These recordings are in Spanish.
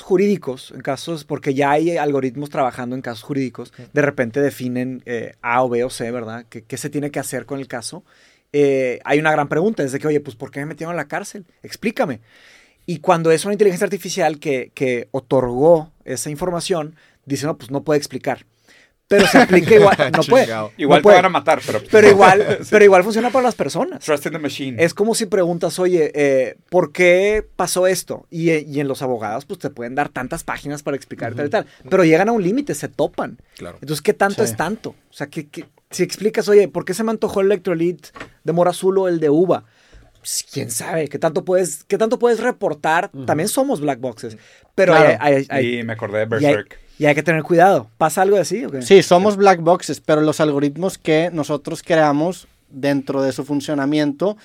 jurídicos, en casos, porque ya hay algoritmos trabajando en casos jurídicos, de repente definen eh, A o B o C, ¿verdad? ¿Qué, qué se tiene que hacer con el caso? Eh, hay una gran pregunta, es de que, oye, pues ¿por qué me metieron a la cárcel? Explícame. Y cuando es una inteligencia artificial que, que otorgó esa información, dice, no, pues no puede explicar. Pero se aplica igual, no puede. Igual no puede. te van a matar, pero... Pero igual, pero igual funciona para las personas. Trust in the machine. Es como si preguntas, oye, eh, ¿por qué pasó esto? Y, eh, y en los abogados, pues te pueden dar tantas páginas para explicar tal y tal. Pero llegan a un límite, se topan. Claro. Entonces, ¿qué tanto Sí. es tanto? O sea, que, que- si explicas, oye, ¿por qué se me antojó el electrolit de mora azul o el de uva? Pues, quién sabe, ¿qué tanto puedes, qué tanto puedes reportar? También somos black boxes. Pero Claro. hay, hay- hay- y me acordé de Berserk. Y hay que tener cuidado. ¿Pasa algo así o qué? Sí, somos black boxes, pero los algoritmos que nosotros creamos dentro de su funcionamiento,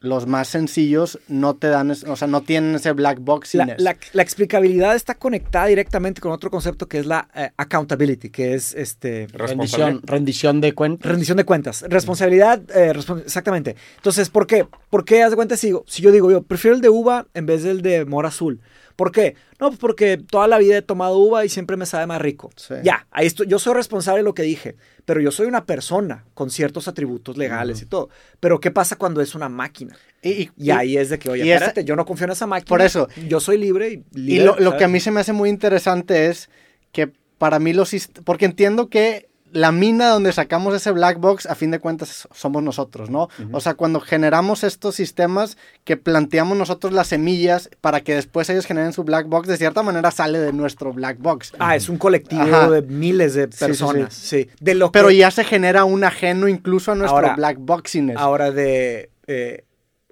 los más sencillos, no te dan, es- o sea, no tienen ese black box. La, la- la explicabilidad está conectada directamente con otro concepto que es la eh, accountability, que es este. Rendición, rendición de cuentas. rendición de cuentas. Responsabilidad, eh, respon- exactamente. Entonces, ¿por qué? ¿Por qué, haz de cuenta, si, si yo digo, yo prefiero el de uva en vez del de mora azul? ¿Por qué? No, pues porque toda la vida he tomado uva y siempre me sabe más rico. Sí. Ya, ahí estoy, yo soy responsable de lo que dije, pero yo soy una persona con ciertos atributos legales y todo. Pero ¿qué pasa cuando es una máquina? y, y- Y ahí es de que, oye, y esa- espérate, yo no confío en esa máquina. Por eso. Yo soy libre y Y libre, lo, lo ¿sabes? que a mí se me hace muy interesante es que para mí los... Porque entiendo que la mina donde sacamos ese black box, a fin de cuentas, somos nosotros, ¿no? O sea, cuando generamos estos sistemas que planteamos nosotros las semillas para que después ellos generen su black box, de cierta manera sale de nuestro black box. Ah, es un colectivo Ajá. de miles de Sí, sí, sí. personas. Sí, De lo Pero que- ya se genera un ajeno incluso a nuestro Ahora- black boxiness. Ahora de... eh,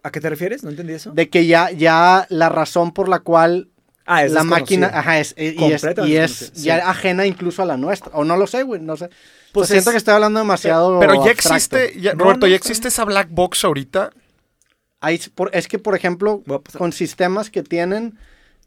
¿A qué te refieres? ¿No entendí eso? De que ya, ya la razón por la cual ah, es la máquina, ajá, es, y es, y es sí. ya ajena incluso a la nuestra. O no lo sé, güey, no sé. Pues siento es- que estoy hablando demasiado. Pero ya abstracto. existe, ya- No, Roberto, no, ya existe esa black box ahorita. Hay- por- es que, por ejemplo, con sistemas que tienen,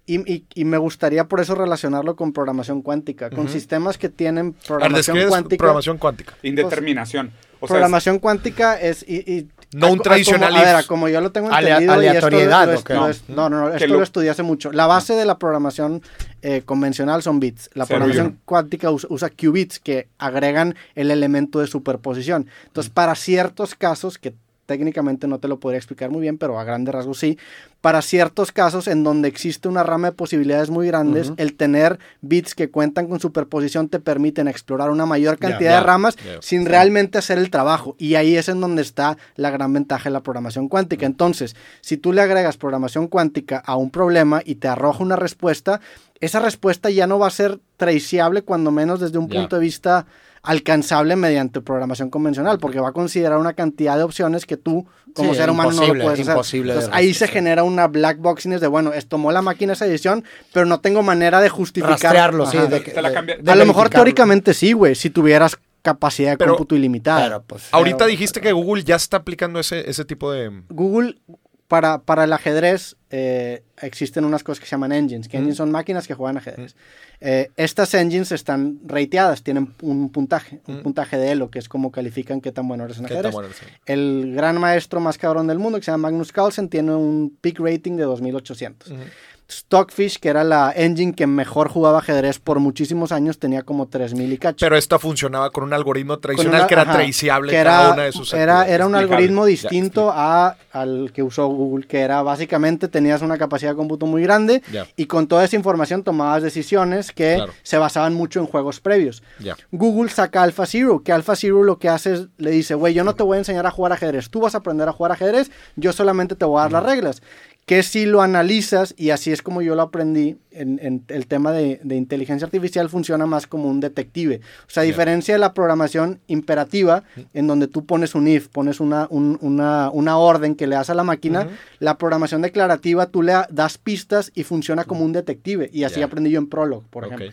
y, y- y me gustaría por eso relacionarlo con programación cuántica, con sistemas que tienen programación cuántica. programación cuántica. Indeterminación. O sea, programación cuántica es... Y, y- No a- un a- tradicional como- A ver, if. como yo lo tengo entendido... y esto lo- aleatoriedad, lo- ¿o qué? lo- No. No, no, esto lo- lo estudié hace mucho. La base de la programación eh, convencional son bits. La y programación cuántica usa, usa qubits que agregan el elemento de superposición. Entonces, para ciertos casos que técnicamente no te lo podría explicar muy bien, pero a grandes rasgos sí, para ciertos casos en donde existe una rama de posibilidades muy grandes, el tener bits que cuentan con superposición te permiten explorar una mayor cantidad de ramas sin realmente hacer el trabajo. Y ahí es en donde está la gran ventaja de la programación cuántica. Entonces, si tú le agregas programación cuántica a un problema y te arroja una respuesta, esa respuesta ya no va a ser traceable, cuando menos desde un punto de vista alcanzable mediante programación convencional, porque va a considerar una cantidad de opciones que tú, como Sí, ser humano, no lo puedes hacer. imposible de Entonces, ahí se genera una black boxing de, bueno, es tomó la máquina esa decisión, pero no tengo manera de justificar. Rastrearlo, sí. Ajá. de de- cambia- de a lo mejor teóricamente sí, güey, si tuvieras capacidad de Pero- cómputo ilimitada. Pero, pues, Ahorita Pero- dijiste que Google ya está aplicando ese, ese tipo de... Google, para, para el ajedrez, eh, existen unas cosas que se llaman engines, que engines son máquinas que juegan ajedrez. Eh, estas engines están rateadas, tienen un puntaje, un puntaje de Elo, que es como califican qué tan bueno eres en ¿Qué tan ajedrez. bueno eres? El gran maestro más cabrón del mundo, que se llama Magnus Carlsen, tiene un peak rating de 2800. Ujú. Stockfish, que era la engine que mejor jugaba ajedrez por muchísimos años, tenía como 3000 y cacho. Pero esta funcionaba con un algoritmo tradicional una- que era ajá, traceable que cada era, una de sus era, era un algoritmo Ya, distinto a, al que usó Google, que era básicamente tenías una capacidad de cómputo muy grande Ya. y con toda esa información tomabas decisiones que Claro. se basaban mucho en juegos previos. Ya. Google saca AlphaZero, que AlphaZero lo que hace es, le dice, güey, yo no te voy a enseñar a jugar ajedrez, tú vas a aprender a jugar ajedrez, yo solamente te voy a dar las reglas. Que si lo analizas, y así es como yo lo aprendí, en, en el tema de, de inteligencia artificial funciona más como un detective. O sea, a diferencia de la programación imperativa, en donde tú pones un if, pones una, un- una, una orden que le das a la máquina, la programación declarativa tú le das pistas y funciona como un detective. Y así aprendí yo en Prolog, por ejemplo.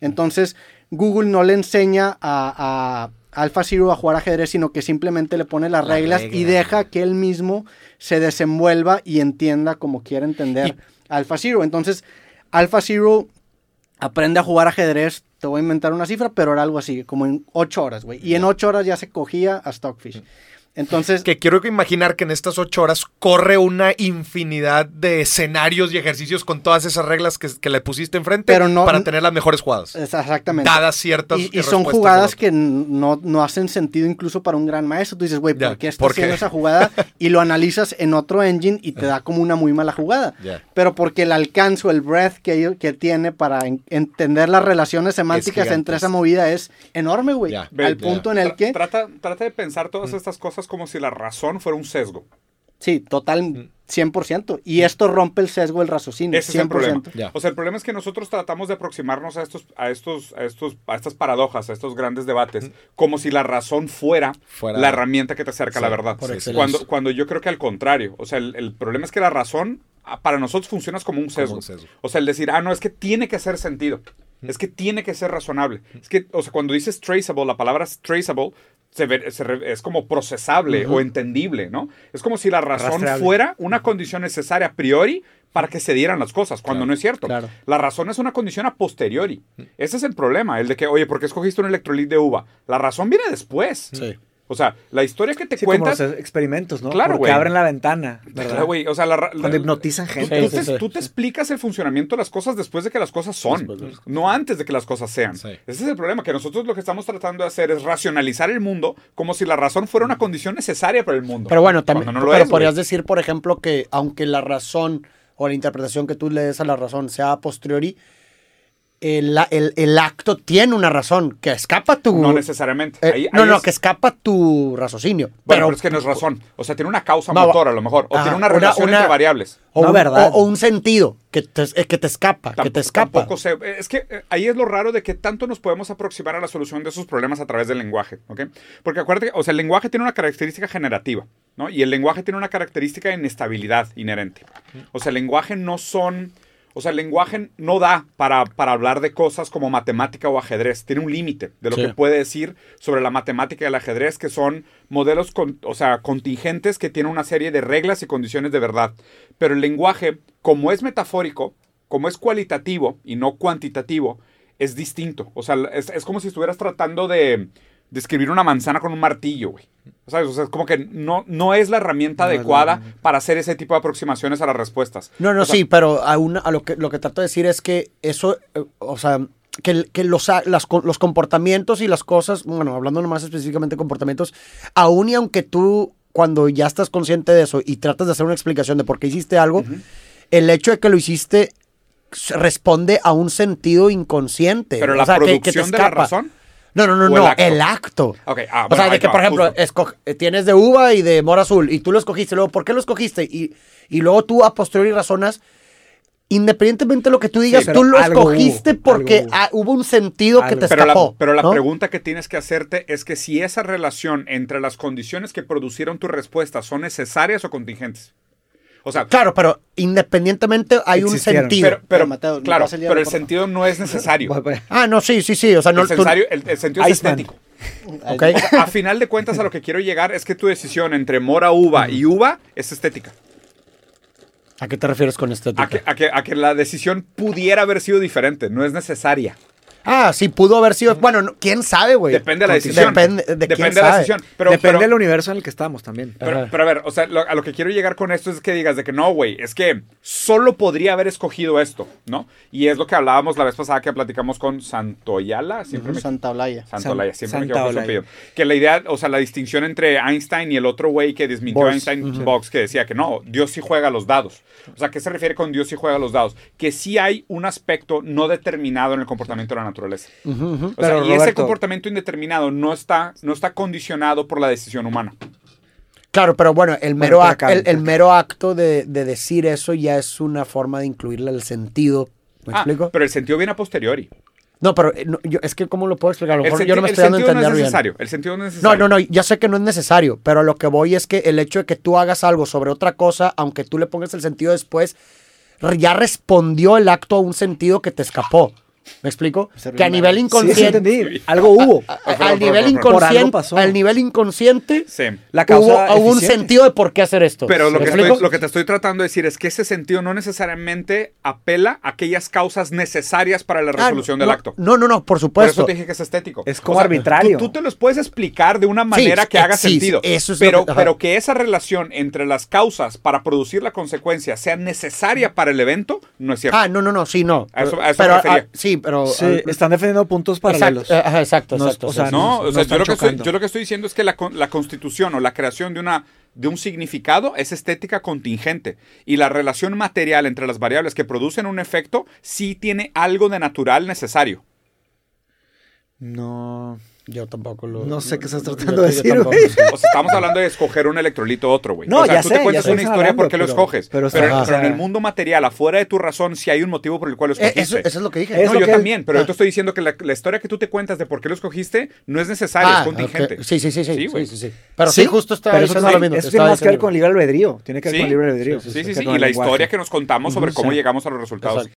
Entonces, Google no le enseña a, a AlphaZero a jugar ajedrez, sino que simplemente le pone las La reglas y deja que él mismo se desenvuelva y entienda como quiere entender Y- AlphaZero. Entonces, AlphaZero aprende a jugar ajedrez, te voy a inventar una cifra, pero era algo así, como en 8 horas, güey. Y en 8 horas ya se cogía a Stockfish. Entonces, Que quiero que imaginar que en estas ocho horas corre una infinidad de escenarios y ejercicios con todas esas reglas que, que le pusiste enfrente Pero no- para tener las mejores jugadas. es exactamente. Dadas ciertas Y, y son jugadas que no, no hacen sentido incluso para un gran maestro. Tú dices, güey, ¿por qué está ¿por qué? haciendo esa jugada? Y lo analizas en otro engine y te da como una muy mala jugada. Pero porque el alcance o el breadth que, que tiene para en- entender las relaciones semánticas entre esa movida es enorme, güey. Al punto en el que... Trata, trata de pensar todas estas cosas como si la razón fuera un sesgo. Sí, total, 100%. Y esto rompe el sesgo del raciocinio. Ese es el problema. 100%. Ya. O sea, el problema es que nosotros tratamos de aproximarnos a estos, a estos, a estos, a estas paradojas, a estos grandes debates, como si la razón fuera, Fuera- la herramienta que te acerca a la Sí, verdad. por excelencia. Cuando, cuando yo creo que al contrario. O sea, el, el problema es que la razón ah, para nosotros funciona como un sesgo. un sesgo. O sea, el decir, ah, no, es que tiene que hacer sentido. Es que tiene que ser razonable. Es que, o sea, cuando dices traceable, la palabra traceable se ve- se re- es como procesable o entendible, ¿no? Es como si la razón Rastreable. fuera una condición necesaria a priori para que se dieran las cosas, cuando Claro, no es cierto. claro. La razón es una condición a posteriori. Ese es el problema, el de que, oye, ¿por qué escogiste un electrolit de uva? La razón viene después. Sí. O sea, la historia que te Sí, como cuentas... los experimentos, ¿no? Claro, güey. abren la ventana, ¿verdad? Claro, güey, o sea, la, la- Cuando hipnotizan tú- gente. Tú, Sí, te, sí, sí. tú te explicas el funcionamiento de las cosas después de que las cosas son, Después de las no antes de que las cosas sean. Sí. Ese es el problema, que nosotros lo que estamos tratando de hacer es racionalizar el mundo como si la razón fuera una condición necesaria para el mundo. Pero bueno, también Cuando no lo pero es, podrías decir, por ejemplo, que aunque la razón o la interpretación que tú le des a la razón sea a posteriori, el, el- el acto tiene una razón que escapa tu... No necesariamente. eh, Ahí- no, ahí no, es- que escapa tu raciocinio. Bueno, pero, pero, es que no es razón. O sea, tiene una causa Va, va. motor a lo mejor. O tiene una una- relación una- entre variables. o, No, un, ¿verdad? o- o un sentido que te, eh, que te escapa, que te Tamp- escapa. Tampoco sé. Es que eh, ahí es lo raro de que tanto nos podemos aproximar a la solución de esos problemas a través del lenguaje, ¿ok? Porque acuérdate, que, o sea, el lenguaje tiene una característica generativa, ¿no? Y el lenguaje tiene una característica de inestabilidad inherente. O sea, el lenguaje no son... O sea, el lenguaje no da para, para hablar de cosas como matemática o ajedrez. Tiene un límite de lo Sí. que puede decir sobre la matemática y el ajedrez, que son modelos, con- o sea, contingentes que tienen una serie de reglas y condiciones de verdad. Pero el lenguaje, como es metafórico, como es cualitativo y no cuantitativo, es distinto. O sea, es, es como si estuvieras tratando de, de escribir una manzana con un martillo, güey. ¿Sabes? O sea, es como que no, no es la herramienta No adecuada para hacer ese tipo de aproximaciones a las respuestas. No, no, O sea, sí, pero a, una- a lo, que, lo que trato de decir es que eso, eh, o sea, que, que los, las los comportamientos y las cosas, bueno, hablando más específicamente de comportamientos, aún y aunque tú, cuando ya estás consciente de eso y tratas de hacer una explicación de por qué hiciste algo, el hecho de que lo hiciste responde a un sentido inconsciente. Pero o la sea, que- que te producción de la razón. No, no, no, ¿O el no, acto? el acto. Ok, ah, o sea, de que, por ejemplo, esco- eh, tienes de uva y de mora azul y tú lo escogiste, luego, ¿por qué lo escogiste? Y, y luego tú a posteriori razonas, independientemente de lo que tú digas, tú lo algo escogiste porque algo ah, hubo un sentido que te Pero la, escapó. pero la ¿no? pregunta que tienes que hacerte es que si esa relación entre las condiciones que producieron tu respuesta son necesarias o contingentes. O sea, Claro, pero independientemente hay un sentido. pero, pero, Pero, Mateo, ¿me claro, el pero el sentido no es necesario. Ah, no, sí, sí, sí. O sea, no el, tú- sensario- el- el sentido es estético. ok. A final de cuentas, a lo que quiero llegar es que tu decisión entre mora, uva y uva es estética. ¿A qué te refieres con estética? A que, a, que, a que la decisión pudiera haber sido diferente, no es necesaria. Ah, sí, pudo haber sido. Bueno, no, quién sabe, güey. Depende de la decisión. Depende de quién Depende de la sabe. decisión. Pero, Depende pero- del universo en el que estamos también. Pero, a ver, o sea, lo- a lo que quiero llegar con esto es que digas de que no, güey, es que solo podría haber escogido esto, ¿no? Y es lo que hablábamos la vez pasada que platicamos con Santoyala, siempre me Santa Olaya. San- siempre me Santa equivoco con su Olaya. apellido. Que la idea, o sea, la distinción entre Einstein y el otro güey que desmintió a Box. Einstein, Box, que decía que no, Dios sí juega los dados. O sea, ¿qué se refiere con Dios sí juega los dados? Que sí hay un aspecto no determinado en el comportamiento de la naturaleza. O sea, y ese comportamiento indeterminado no está, no está condicionado por la decisión humana. Claro, pero bueno, el mero, pero ac- acá- el, el mero acto de, de decir eso ya es una forma de incluirle el sentido. ¿Me Ah, explico? pero el sentido viene a posteriori. No, pero eh, no, yo- es que ¿cómo lo puedo explicar? A lo El, mejor yo no me estoy dando a sentido no entender es bien. necesario. El sentido no es No, necesario. no, no, ya sé que no es necesario, pero a lo que voy es que el hecho de que tú hagas algo sobre otra cosa, aunque tú le pongas el sentido después, ya respondió el acto a un sentido que te escapó. ¿Me explico? Que a nivel. Sí, sí, inconsciente, entendí. Algo hubo. a- Por- al por- nivel por- por- por inconsciente, pasó. al nivel inconsciente, Sí. La causa hubo, hubo un sentido de por qué hacer esto. Pero lo ¿Me que, explico? estoy- lo que te estoy tratando de decir es que ese sentido no necesariamente apela a aquellas causas necesarias para la Ah, resolución no, del acto. No, no, no, por Por supuesto. eso te dije que es estético. Es como arbitrario. Tú, tú te los puedes explicar de una manera que eh, haga sí, sentido. sí, eso es pero, que- pero que esa relación entre las causas para producir la consecuencia sea necesaria para el evento, no es cierto. Ah, no, no, no, sí, no. A eso- a eso me refería. ah, sí, pero. Sí, ah, están defendiendo puntos paralelos. Exacto, ajá, exacto, No, exacto. o sea, sí, No, no- o no sea, yo, lo que estoy, chocando. yo lo que estoy diciendo es que la, la constitución o la creación de una de un significado es estética contingente y la relación material entre las variables que producen un efecto sí tiene algo de natural necesario. No. Yo tampoco lo. No sé qué estás yo- tratando de yo decir, tampoco, güey. O sea, estamos hablando de escoger un electrolito otro, güey. No, o sea, ya tú sé, te ya cuentas una historia hablando, por qué lo pero- escoges. pero Pero, está- pero en el mundo material, afuera de tu razón, sí hay un motivo por el cual lo Eh, escogiste. Eso, eso es lo que dije. No, yo que- también, pero ah. yo te estoy diciendo que la, la historia que tú te cuentas de por qué lo escogiste no es necesaria, Ah, es contingente. ok. Sí, sí, sí, sí. Sí, sí, güey. sí, sí. Pero sí, justo está pero eso, lo mismo. eso tiene más que ver con libre albedrío. Tiene que ver Sí, con libre albedrío. Sí, sí, sí. Y la historia que nos contamos sobre cómo sí. llegamos a los resultados.